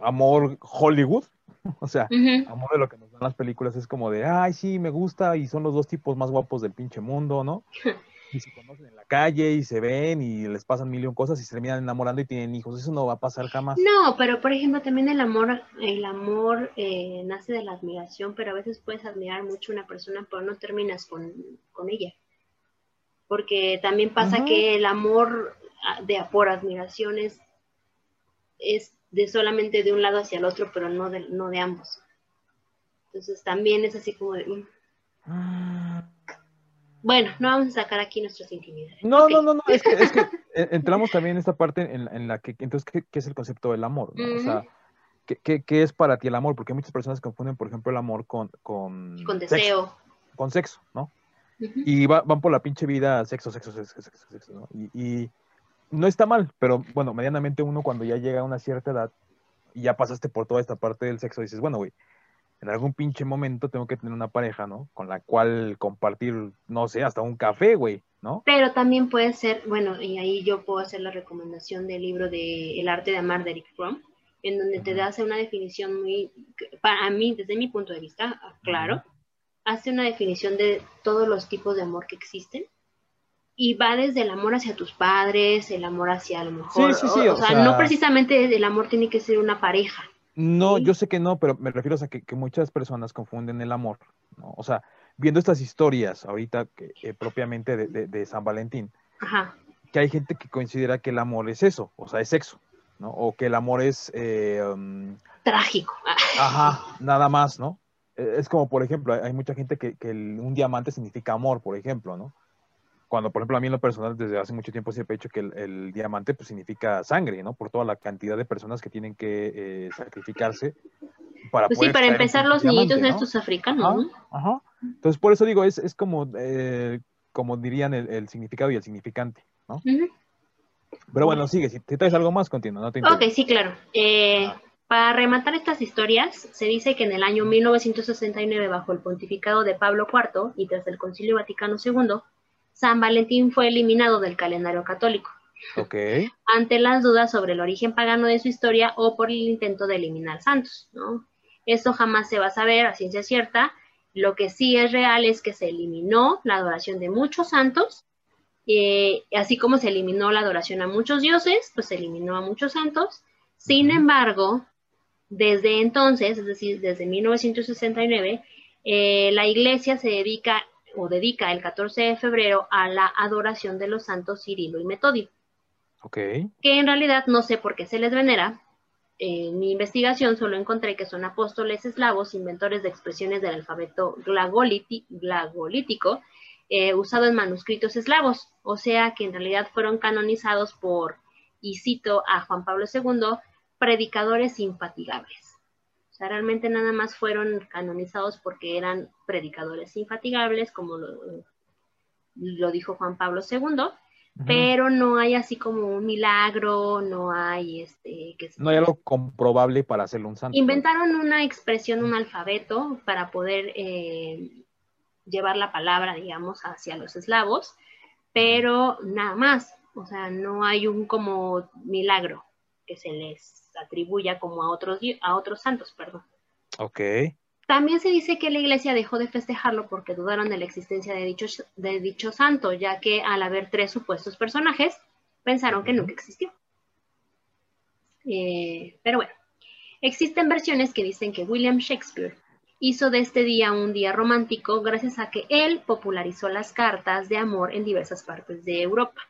amor Hollywood, o sea, amor de lo que nos dan las películas es como de, ay, sí, me gusta y son los dos tipos más guapos del pinche mundo, ¿no? y se conocen en la calle y se ven y les pasan mil y cosas y se terminan enamorando y tienen hijos. Eso no va a pasar jamás. No, pero por ejemplo también el amor, el amor eh, nace de la admiración, pero a veces puedes admirar mucho a una persona pero no terminas con, ella. Porque también pasa que el amor ah, de por admiración es, de solamente de un lado hacia el otro, pero no de, no de ambos. Entonces también es así como de... Mm. Bueno, no vamos a sacar aquí nuestras intimidades. No, no, no, no, es que, es que entramos también en esta parte en, la que, entonces, ¿qué, es el concepto del amor? ¿no? O sea, ¿qué, ¿qué, es para ti el amor? Porque muchas personas confunden, por ejemplo, el amor con... Con, con deseo. con sexo, ¿no? Y van por la pinche vida sexo, sexo, sexo, sexo, sexo, ¿no? Y, y no está mal, pero bueno, medianamente uno cuando ya llega a una cierta edad y ya pasaste por toda esta parte del sexo, dices, bueno, güey, en algún pinche momento tengo que tener una pareja, ¿no? Con la cual compartir, no sé, hasta un café, güey, ¿no? Pero también puede ser, bueno, y ahí yo puedo hacer la recomendación del libro de El arte de amar de Eric Fromm, en donde te hace una definición muy, para mí, desde mi punto de vista, claro, hace una definición de todos los tipos de amor que existen y va desde el amor hacia tus padres, el amor hacia a lo mejor, sí, sí, sí, o, sea, no precisamente el amor tiene que ser una pareja, no, yo sé que no, pero me refiero a que, muchas personas confunden el amor, ¿no? O sea, viendo estas historias ahorita que, eh, propiamente de, San Valentín, que hay gente que considera que el amor es eso, o sea, es sexo, ¿no? O que el amor es... Eh, um, Trágico. Ajá, nada más, ¿no? E, es como, por ejemplo, hay mucha gente que, que un diamante significa amor, por ejemplo, ¿no? Cuando, por ejemplo, a mí en lo personal, desde hace mucho tiempo siempre he dicho que el, diamante pues, significa sangre, ¿no? Por toda la cantidad de personas que tienen que eh, sacrificarse para pues sí, para empezar los niñitos estos africanos, ¿no? Ajá. Entonces, por eso digo, es, es como, eh, como dirían el, significado y el significante, ¿no? Pero bueno, sigue, si te traes algo más, continúa. No te ok, sí, claro. Eh, para rematar estas historias, se dice que en el año 1969, bajo el pontificado de Pablo IV y tras el Concilio Vaticano II, San Valentín fue eliminado del calendario católico. Okay. Ante las dudas sobre el origen pagano de su historia o por el intento de eliminar santos, ¿no? Esto jamás se va a saber a ciencia cierta. Lo que sí es real es que se eliminó la adoración de muchos santos, eh, así como se eliminó la adoración a muchos dioses, pues se eliminó a muchos santos. Sin embargo, desde entonces, es decir, desde 1969, eh, la iglesia se dedica o dedica el 14 de febrero a la adoración de los santos Cirilo y Metodio. Ok. Que en realidad no sé por qué se les venera. En mi investigación solo encontré que son apóstoles eslavos, inventores de expresiones del alfabeto glagolítico, eh, usado en manuscritos eslavos, o sea que en realidad fueron canonizados por, y cito a Juan Pablo II, predicadores infatigables realmente nada más fueron canonizados porque eran predicadores infatigables, como lo, dijo Juan Pablo II, pero no hay así como un milagro, no hay este... Que no hay algo comprobable para hacerlo un santo. Inventaron una expresión, un alfabeto para poder eh, llevar la palabra, digamos, hacia los eslavos, pero nada más, o sea, no hay un como milagro que se les atribuya como a otros, a otros santos, perdón. Ok. También se dice que la iglesia dejó de festejarlo porque dudaron de la existencia de dicho, de dicho santo, ya que al haber tres supuestos personajes, pensaron que nunca existió. Eh, pero bueno, Existen versiones que dicen que William Shakespeare hizo de este día un día romántico gracias a que él popularizó las cartas de amor en diversas partes de Europa.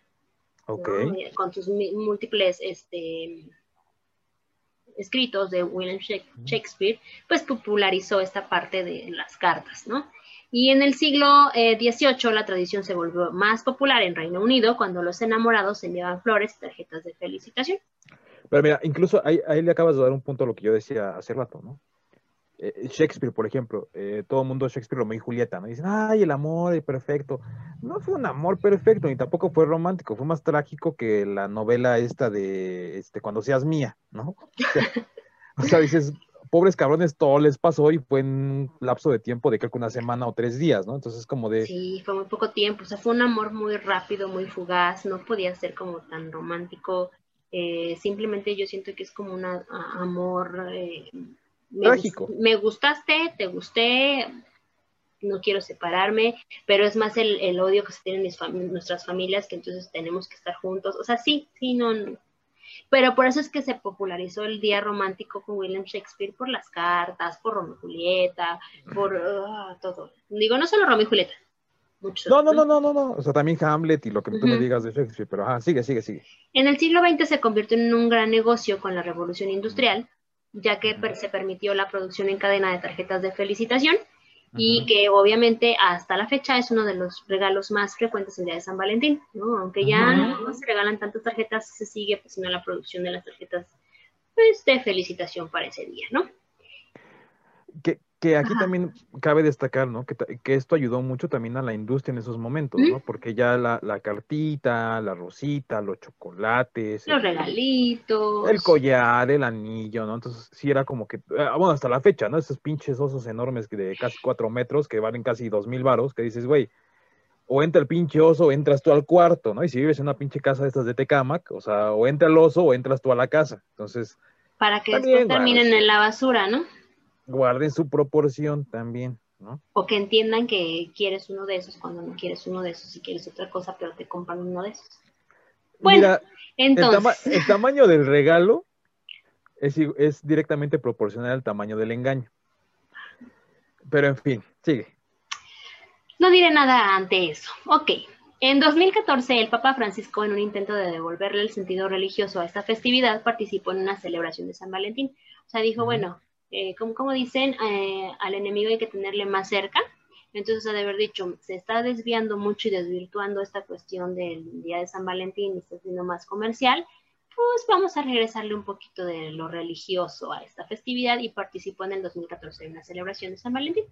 Okay. Con sus múltiples este, escritos de William Shakespeare, pues popularizó esta parte de las cartas, ¿no? Y en el siglo XVIII eh, la tradición se volvió más popular en Reino Unido cuando los enamorados se enviaban flores y tarjetas de felicitación. Pero mira, incluso ahí, ahí, le acabas de dar un punto a lo que yo decía hace rato, ¿no? Eh, Shakespeare, por ejemplo, eh, todo el mundo Shakespeare, Romeo y Julieta, ¿no? Dicen, ay, el amor es perfecto. No fue un amor perfecto, ni tampoco fue romántico, fue más trágico que la novela esta de, este, Cuando seas mía, ¿no? o sea, dices, pobres cabrones, todo les pasó y fue en un lapso de tiempo de creo que una semana o tres días, ¿no? Entonces como de... Sí, fue muy poco tiempo, o sea, fue un amor muy rápido, muy fugaz, no podía ser como tan romántico, eh, simplemente yo siento que es como un amor... Eh, Trágico. Me gustaste, te gusté, no quiero separarme, pero es más el, odio que se tienen nuestras familias, que entonces tenemos que estar juntos. O sea, sí, sí, no, no, pero por eso es que se popularizó el día romántico con William Shakespeare por las cartas, por Romeo y Julieta, por ah, todo. Digo, no solo Romeo y Julieta. no, no, no, no, no, no. O sea, también Hamlet y lo que tú me digas de Shakespeare, pero ajá, sigue, sigue, sigue. En el siglo XX se convirtió en un gran negocio con la revolución industrial, ya que se permitió la producción en cadena de tarjetas de felicitación y que obviamente hasta la fecha es uno de los regalos más frecuentes el día de San Valentín, ¿no? Aunque ya no se regalan tantas tarjetas, se sigue pues la producción de las tarjetas pues, de felicitación para ese día, ¿no? Que, aquí también cabe destacar, ¿no? Que, que, esto ayudó mucho también a la industria en esos momentos, ¿no? Porque ya la, la, cartita, la rosita, los chocolates, los regalitos, el collar, el anillo, ¿no? Entonces sí era como que, ah, bueno, hasta la fecha, ¿no? Esos pinches osos enormes de casi cuatro metros que valen casi dos mil varos, que dices, güey, o entra el pinche oso o entras tú al cuarto, ¿no? Y si vives en una pinche casa de estas de Tecamac, o sea, o entra el oso o entras tú a la casa. Entonces... Para que después terminen en la basura, ¿no? Guarden su proporción también, ¿no? O que entiendan que quieres uno de esos cuando no quieres uno de esos y quieres otra cosa, pero te compran uno de esos. Bueno, entonces. El, tamaño del regalo es, es directamente proporcional al tamaño del engaño. Pero en fin, sigue. No diré nada ante eso. Ok. En 2014, el Papa Francisco, en un intento de devolverle el sentido religioso a esta festividad, participó en una celebración de San Valentín. O sea, dijo, bueno, eh, como, dicen, eh, al enemigo hay que tenerle más cerca. Entonces, ha de haber dicho, se está desviando mucho y desvirtuando esta cuestión del Día de San Valentín y está siendo más comercial, pues vamos a regresarle un poquito de lo religioso a esta festividad y participó en el 2014 en la celebración de San Valentín.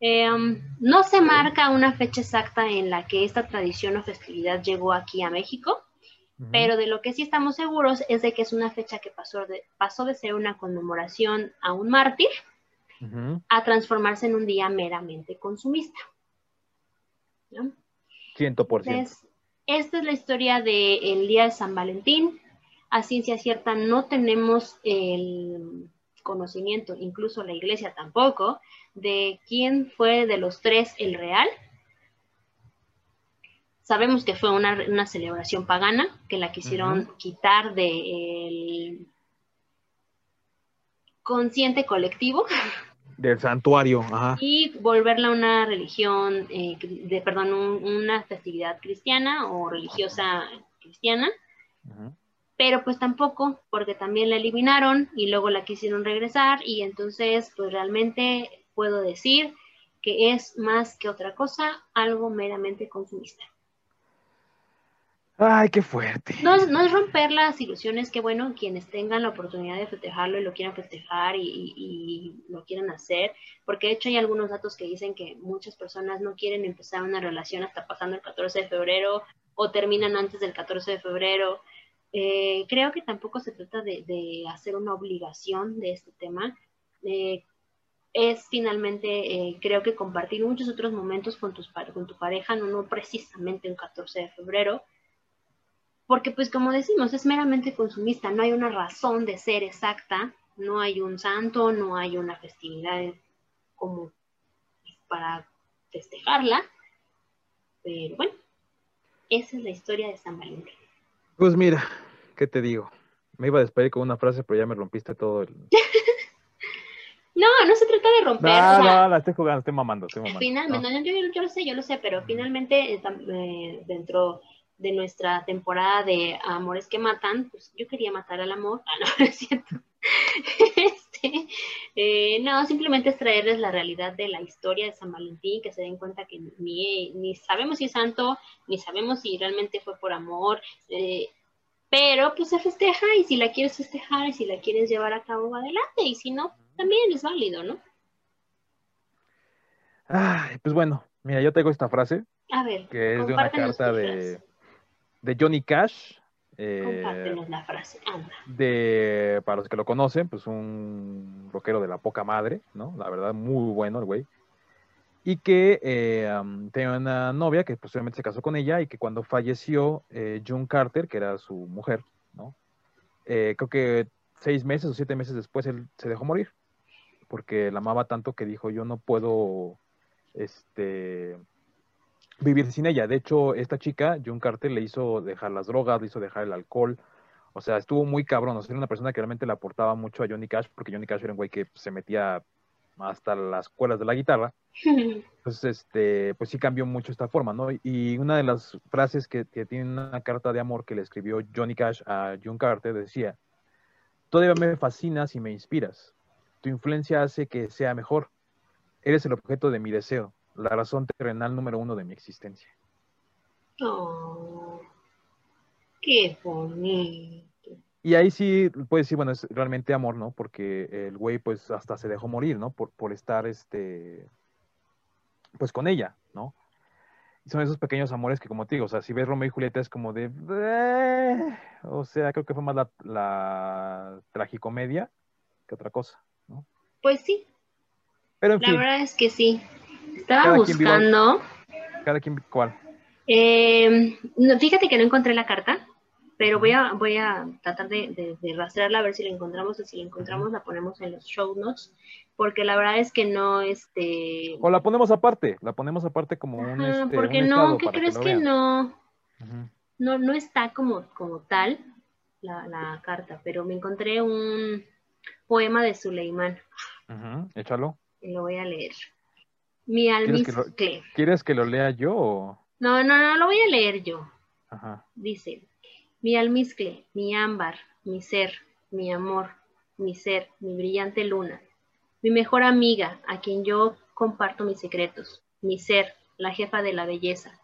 Eh, um, no se marca una fecha exacta en la que esta tradición o festividad llegó aquí a México, pero de lo que sí estamos seguros es de que es una fecha que pasó de, pasó de ser una conmemoración a un mártir a transformarse en un día meramente consumista. Ciento por ciento. Esta es la historia del Día de San Valentín. A ciencia cierta no tenemos el conocimiento, incluso la iglesia tampoco, de quién fue de los tres el real. Sabemos que fue una, celebración pagana, que la quisieron quitar del consciente colectivo. Del santuario, ajá. Y volverla una religión, eh, de, perdón, una festividad cristiana o religiosa cristiana. Pero pues tampoco, porque también la eliminaron y luego la quisieron regresar y entonces pues realmente puedo decir que es más que otra cosa algo meramente consumista. Ay, qué fuerte. No es, no es romper las ilusiones, que bueno, quienes tengan la oportunidad de festejarlo y lo quieran festejar y, lo quieran hacer, porque de hecho hay algunos datos que dicen que muchas personas no quieren empezar una relación hasta pasando el 14 de febrero o terminan antes del 14 de febrero. Eh, creo que tampoco se trata de, hacer una obligación de este tema. Eh, es finalmente, eh, creo que compartir muchos otros momentos con, tus, con tu pareja, no, precisamente un 14 de febrero porque pues como decimos, es meramente consumista, no hay una razón de ser exacta, no hay un santo, no hay una festividad como para festejarla, pero bueno, esa es la historia de San Valentín. Pues mira, ¿qué te digo? Me iba a despedir con una frase, pero ya me rompiste todo el... no, no se trata de romper. No, no, la estoy jugando, estoy mamando, estoy mamando. Finalmente, yo, yo, lo sé, yo lo sé, pero finalmente eh, eh, dentro de nuestra temporada de Amores que Matan, pues yo quería matar al amor. Ah, no, es cierto. Este, eh, no, simplemente es traerles la realidad de la historia de San Valentín, que se den cuenta que ni, ni sabemos si es santo, ni sabemos si realmente fue por amor, eh, pero pues se festeja y si la quieres festejar y si la quieres llevar a cabo, adelante, y si no, también es válido, ¿no? Ay, pues bueno, mira, yo tengo esta frase. A ver, que es de una carta de, de Johnny Cash. Eh, la frase, De, para los que lo conocen, pues un rockero de la poca madre, ¿no? La verdad, muy bueno el güey. Y que eh, tenía una novia que posteriormente se casó con ella y que cuando falleció eh, June Carter, que era su mujer, ¿no? Eh, creo que seis meses o siete meses después él se dejó morir porque la amaba tanto que dijo yo no puedo este vivir sin ella. De hecho, esta chica, June Carter, le hizo dejar las drogas, le hizo dejar el alcohol. O sea, estuvo muy cabrón. O sea, era una persona que realmente le aportaba mucho a Johnny Cash, porque Johnny Cash era un güey que se metía hasta las cuerdas de la guitarra. Entonces, este, pues sí cambió mucho esta forma, ¿no? Y una de las frases que, que tiene una carta de amor que le escribió Johnny Cash a June Carter decía, todavía me fascinas y me inspiras. Tu influencia hace que sea mejor. Eres el objeto de mi deseo la razón terrenal número uno de mi existencia. Oh, qué bonito. Y ahí sí puedes decir, bueno, es realmente amor, ¿no? Porque el güey pues hasta se dejó morir, ¿no? Por, por estar, este, pues con ella, ¿no? Y son esos pequeños amores que como te digo, o sea, si ves Romeo y Julieta es como de, eh", o sea, creo que fue más la, la tragicomedia que otra cosa, ¿no? Pues sí. Pero la verdad es que sí. Estaba buscando. ¿Cada quien cuál? Eh, fíjate que no encontré la carta, pero voy a, voy a tratar de, de, rastrearla a ver si la encontramos. Y si la encontramos, la ponemos en los show notes. Porque la verdad es que no, este. O la ponemos aparte, la ponemos aparte como un. Este, porque no, ¿qué crees que, no? No, no está como, como tal la, la, carta, pero me encontré un poema de Suleimán. Échalo. Y lo voy a leer. Mi almizcle. ¿Quieres que lo lea yo? No, no, no, lo voy a leer yo. Ajá. Dice, mi almizcle, mi ámbar, mi ser, mi amor, mi ser, mi brillante luna, mi mejor amiga, a quien yo comparto mis secretos, mi ser, la jefa de la belleza,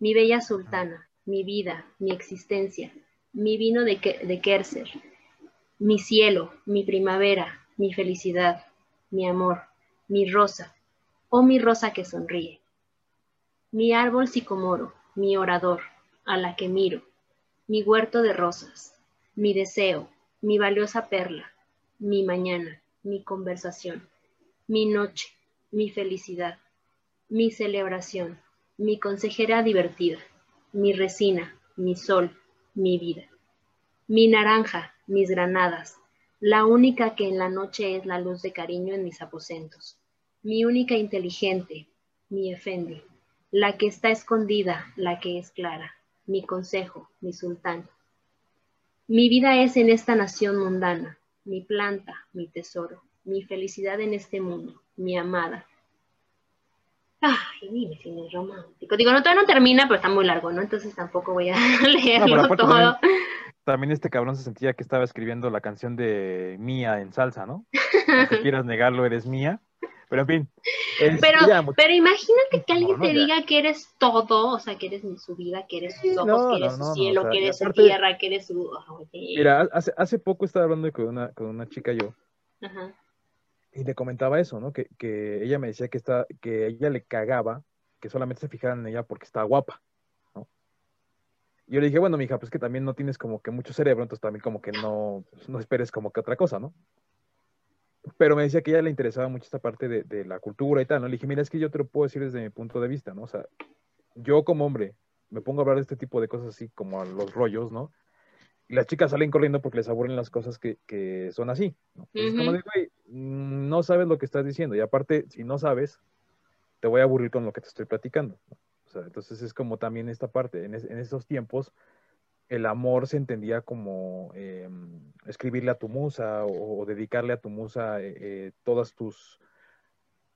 mi bella sultana, mi vida, mi existencia, mi vino de, de Kerser, mi cielo, mi primavera, mi felicidad, mi amor, mi rosa, oh mi rosa que sonríe, mi árbol sicomoro, mi orador, a la que miro, mi huerto de rosas, mi deseo, mi valiosa perla, mi mañana, mi conversación, mi noche, mi felicidad, mi celebración, mi consejera divertida, mi resina, mi sol, mi vida, mi naranja, mis granadas, la única que en la noche es la luz de cariño en mis aposentos mi única inteligente, mi efendi, la que está escondida, la que es clara, mi consejo, mi sultán. Mi vida es en esta nación mundana, mi planta, mi tesoro, mi felicidad en este mundo, mi amada. Ay, mire, si es romántico. Digo, no, todavía no termina, pero está muy largo, ¿no? Entonces tampoco voy a leerlo todo. También, este cabrón se sentía que estaba escribiendo la canción de Mía en salsa, ¿no? Aunque quieras negarlo, eres mía. Pero en fin. Pero, pero imagínate que alguien te diga que eres todo, o sea, que eres su vida, que eres sus ojos, que eres su cielo, que eres su tierra, que eres su... Mira, hace, hace poco estaba hablando con una, con una chica yo. Ajá. Y le comentaba eso, ¿no? Que, que ella me decía que, está, que ella le cagaba que solamente se fijaran en ella porque estaba guapa, ¿no? Y yo le dije, bueno, mija, pues que también no tienes como que mucho cerebro, entonces también como que no, no esperes como que otra cosa, ¿no? Pero me decía que a ella le interesaba mucho esta parte de, la cultura y tal, ¿no? Le dije, mira, es que yo te lo puedo decir desde mi punto de vista, ¿no? O sea, yo como hombre me pongo a hablar de este tipo de cosas así como a los rollos, ¿no? Y las chicas salen corriendo porque les aburren las cosas que, que son así, ¿no? Entonces, como digo, mm, no sabes lo que estás diciendo y aparte, si no sabes, te voy a aburrir con lo que te estoy platicando, ¿no? O sea, entonces es como también esta parte, en, en esos tiempos, el amor se entendía como em, escribirle a tu musa o, dedicarle a tu musa eh, eh, todas tus,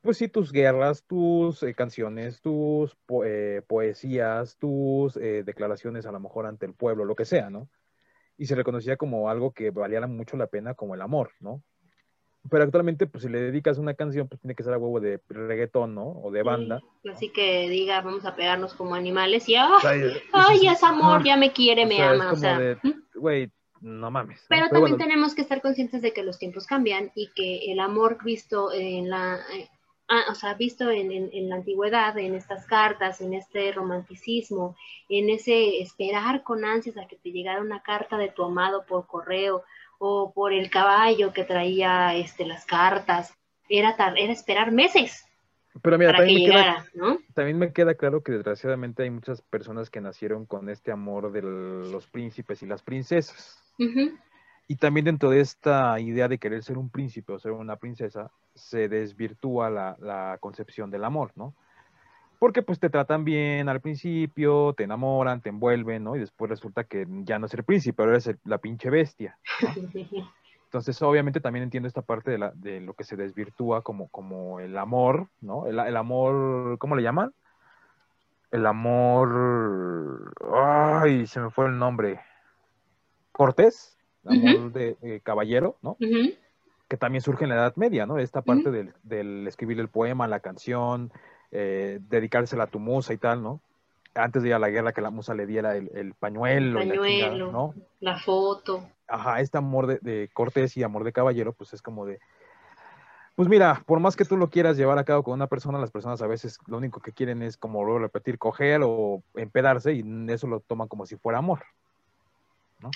pues sí, tus guerras, tus eh, canciones, tus poesías, tus declaraciones a lo mejor ante el pueblo, lo que sea, ¿no? Y se reconocía como algo que valía mucho la pena como el amor, ¿no? Pero actualmente, pues si le dedicas una canción, pues tiene que ser a huevo de reggaetón, ¿no? O de banda. así que diga, vamos a pegarnos como animales y ¡ay, ay es amor, ya me quiere, me ama! o sea, güey, no mames. Pero, también tenemos que estar conscientes de que los tiempos cambian y que el amor visto en la... Eh, ah, o sea, visto en, en, la antigüedad, en estas cartas, en este romanticismo, en ese esperar con ansias a que te llegara una carta de tu amado por correo, o por el caballo que traía este, las cartas. Era, era esperar meses Pero mira, para también, que me llegara, queda, ¿no? también me queda claro que desgraciadamente hay muchas personas que nacieron con este amor de los príncipes y las princesas. Y también dentro de esta idea de querer ser un príncipe o ser una princesa, se desvirtúa la, la concepción del amor, ¿no? Porque pues te tratan bien al principio, te enamoran, te envuelven, ¿no? Y después resulta que ya no es el príncipe, ahora eres la pinche bestia. Entonces, obviamente también entiendo esta parte de, la, de lo que se desvirtúa como, como el amor, ¿no? El, amor, ¿cómo le llaman? El amor, ay, se me fue el nombre. Cortés, amor de caballero, ¿no? Que también surge en la Edad Media, ¿no? Esta parte del, del escribir el poema, la canción, eh, dedicársela a tu musa y tal, ¿no? Antes de ir a la guerra, que la musa le diera el, pañuelo, la, ¿no? la foto. Ajá, este amor de, de, cortés y amor de caballero, pues es como de, pues mira, por más que tú lo quieras llevar a cabo con una persona, las personas a veces lo único que quieren es como repetir, coger o empedarse y eso lo toman como si fuera amor, ¿no?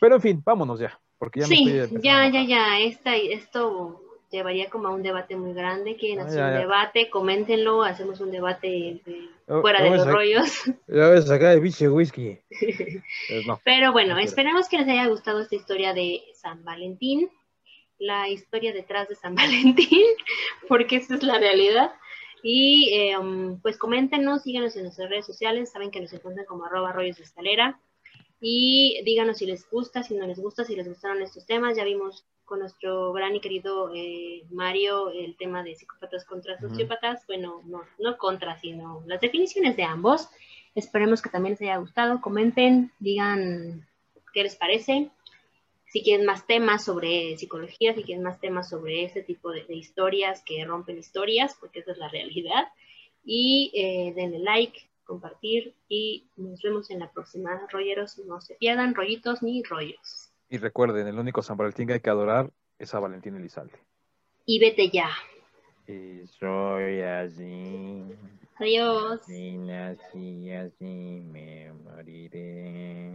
Pero en fin, vámonos ya, porque ya sí, ya, ya, ya, esta, esto llevaría como a un debate muy grande. Quieren ah, hacer un debate, coméntenlo, hacemos un debate oh, fuera de los rollos. Ya ves, acá de biche whisky. Pues Pero bueno, esperemos que les haya gustado esta historia de San Valentín, la historia detrás de San Valentín, porque esa es la realidad. Y eh, um, pues coméntenos, síganos en nuestras redes sociales, saben que nos encuentran como arroba rollos de escalera. Y díganos si les gusta, si no les gusta, si les gustaron estos temas. Ya vimos con nuestro gran y querido eh, Mario el tema de psicópatas contra sociópatas. Bueno, no, no contra, sino las definiciones de ambos. Esperemos que también les haya gustado. Comenten, digan qué les parece. Si quieren más temas sobre psicología, si quieren más temas sobre este tipo de, historias que rompen historias, porque esa es la realidad. Y eh, denle like, compartir y nos vemos en la próxima. Rolleros, no se pierdan rollitos ni rollos. Y recuerden, el único San Valentín que hay que adorar es a Valentín Elizalde. Y vete ya. Y soy así. Adiós. Así, así, así me moriré.